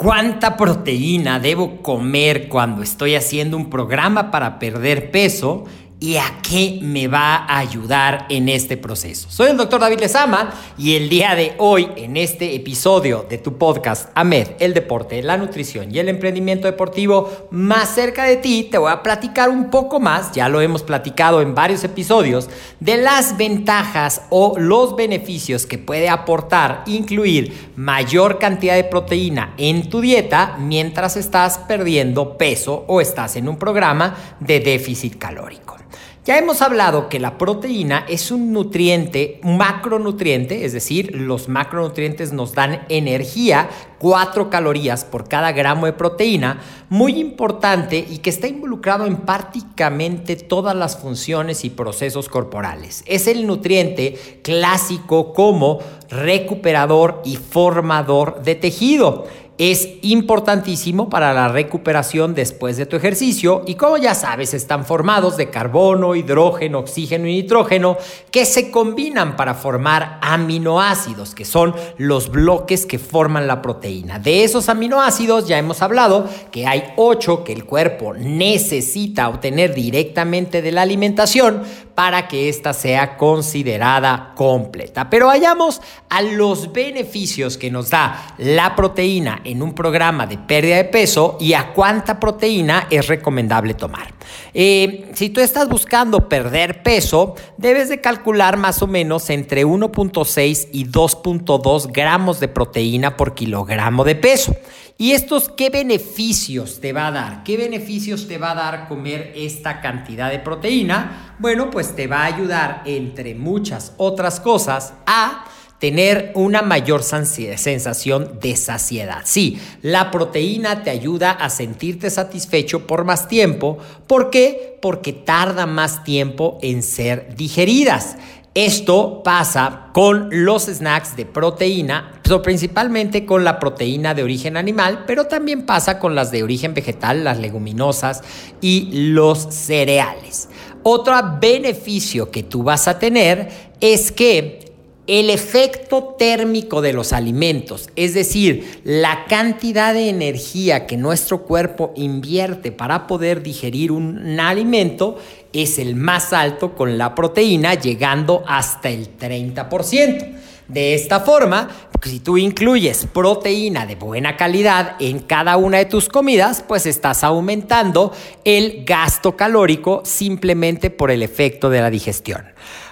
¿Cuánta proteína debo comer cuando estoy haciendo un programa para perder peso? Y a qué me va a ayudar en este proceso. Soy el doctor David Lezama y el día de hoy, en este episodio de tu podcast AMED, el deporte, la nutrición y el emprendimiento deportivo más cerca de ti, te voy a platicar un poco más, ya lo hemos platicado en varios episodios, de las ventajas o los beneficios que puede aportar incluir mayor cantidad de proteína en tu dieta mientras estás perdiendo peso o estás en un programa de déficit calórico. Ya hemos hablado que la proteína es un nutriente, macronutriente, es decir, los macronutrientes nos dan energía, 4 calorías por cada gramo de proteína, muy importante y que está involucrado en prácticamente todas las funciones y procesos corporales. Es el nutriente clásico como recuperador y formador de tejido es importantísimo para la recuperación después de tu ejercicio y como ya sabes están formados de carbono, hidrógeno, oxígeno y nitrógeno que se combinan para formar aminoácidos que son los bloques que forman la proteína. De esos aminoácidos ya hemos hablado que hay ocho que el cuerpo necesita obtener directamente de la alimentación para que ésta sea considerada completa. Pero vayamos a los beneficios que nos da la proteína en un programa de pérdida de peso y a cuánta proteína es recomendable tomar. Eh, si tú estás buscando perder peso, debes de calcular más o menos entre 1.6 y 2.2 gramos de proteína por kilogramo de peso. ¿Y estos qué beneficios te va a dar? ¿Qué beneficios te va a dar comer esta cantidad de proteína? Bueno, pues te va a ayudar, entre muchas otras cosas, a tener una mayor sensación de saciedad. Sí, la proteína te ayuda a sentirte satisfecho por más tiempo. ¿Por qué? Porque tarda más tiempo en ser digeridas. Esto pasa con los snacks de proteína, principalmente con la proteína de origen animal, pero también pasa con las de origen vegetal, las leguminosas y los cereales. Otro beneficio que tú vas a tener es que el efecto térmico de los alimentos, es decir, la cantidad de energía que nuestro cuerpo invierte para poder digerir un alimento, es el más alto con la proteína, llegando hasta el 30%. De esta forma, si tú incluyes proteína de buena calidad en cada una de tus comidas, pues estás aumentando el gasto calórico simplemente por el efecto de la digestión.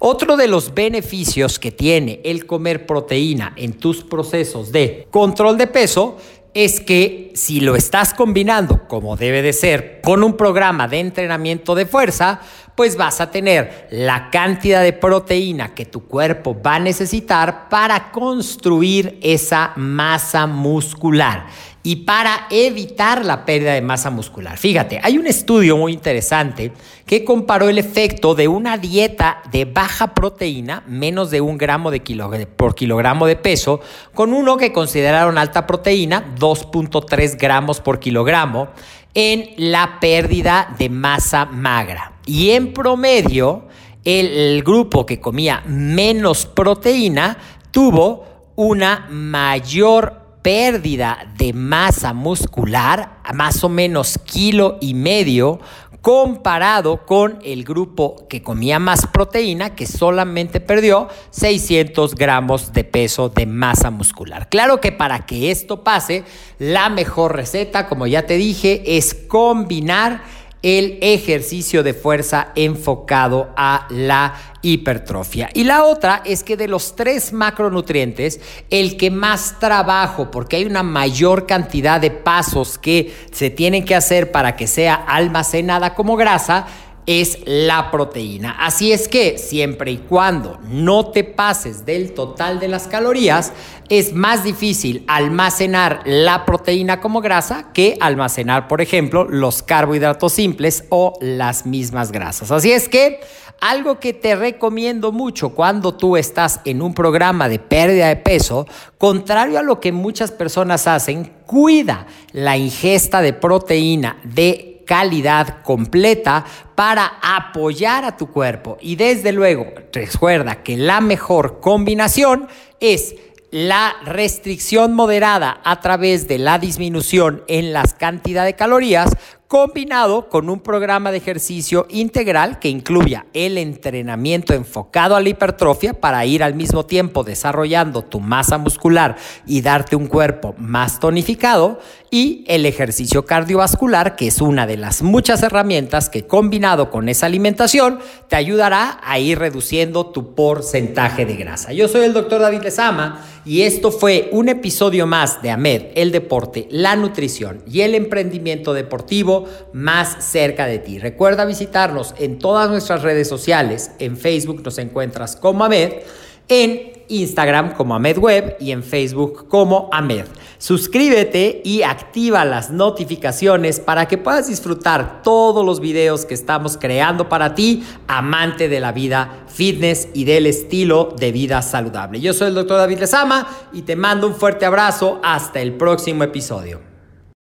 Otro de los beneficios que tiene el comer proteína en tus procesos de control de peso es que si lo estás combinando como debe de ser con un programa de entrenamiento de fuerza, pues vas a tener la cantidad de proteína que tu cuerpo va a necesitar para construir esa masa muscular. Y para evitar la pérdida de masa muscular. Fíjate, hay un estudio muy interesante que comparó el efecto de una dieta de baja proteína, menos de un gramo de por kilogramo de peso, con uno que consideraron alta proteína, 2.3 gramos por kilogramo, en la pérdida de masa magra. Y en promedio, el, grupo que comía menos proteína tuvo una mayor pérdida de masa muscular, más o menos kilo y medio, comparado con el grupo que comía más proteína, que solamente perdió 600 gramos de peso de masa muscular. Claro que para que esto pase, la mejor receta, como ya te dije, es combinar el ejercicio de fuerza enfocado a la hipertrofia. Y la otra es que de los tres macronutrientes, el que más trabajo, porque hay una mayor cantidad de pasos que se tienen que hacer para que sea almacenada como grasa, es la proteína. Así es que siempre y cuando no te pases del total de las calorías, es más difícil almacenar la proteína como grasa que almacenar, por ejemplo, los carbohidratos simples o las mismas grasas. Así es que algo que te recomiendo mucho cuando tú estás en un programa de pérdida de peso, contrario a lo que muchas personas hacen, cuida la ingesta de proteína de calidad completa para apoyar a tu cuerpo. Y desde luego, recuerda que la mejor combinación es la restricción moderada a través de la disminución en las cantidades de calorías combinado con un programa de ejercicio integral que incluya el entrenamiento enfocado a la hipertrofia para ir al mismo tiempo desarrollando tu masa muscular y darte un cuerpo más tonificado y el ejercicio cardiovascular, que es una de las muchas herramientas que combinado con esa alimentación te ayudará a ir reduciendo tu porcentaje de grasa. Yo soy el doctor David Lezama y esto fue un episodio más de AMED, el deporte, la nutrición y el emprendimiento deportivo más cerca de ti. Recuerda visitarnos en todas nuestras redes sociales. En Facebook nos encuentras como Amed, en Instagram como Amed Web y en Facebook como Amed. Suscríbete y activa las notificaciones para que puedas disfrutar todos los videos que estamos creando para ti, amante de la vida fitness y del estilo de vida saludable. Yo soy el doctor David Lezama y te mando un fuerte abrazo. Hasta el próximo episodio.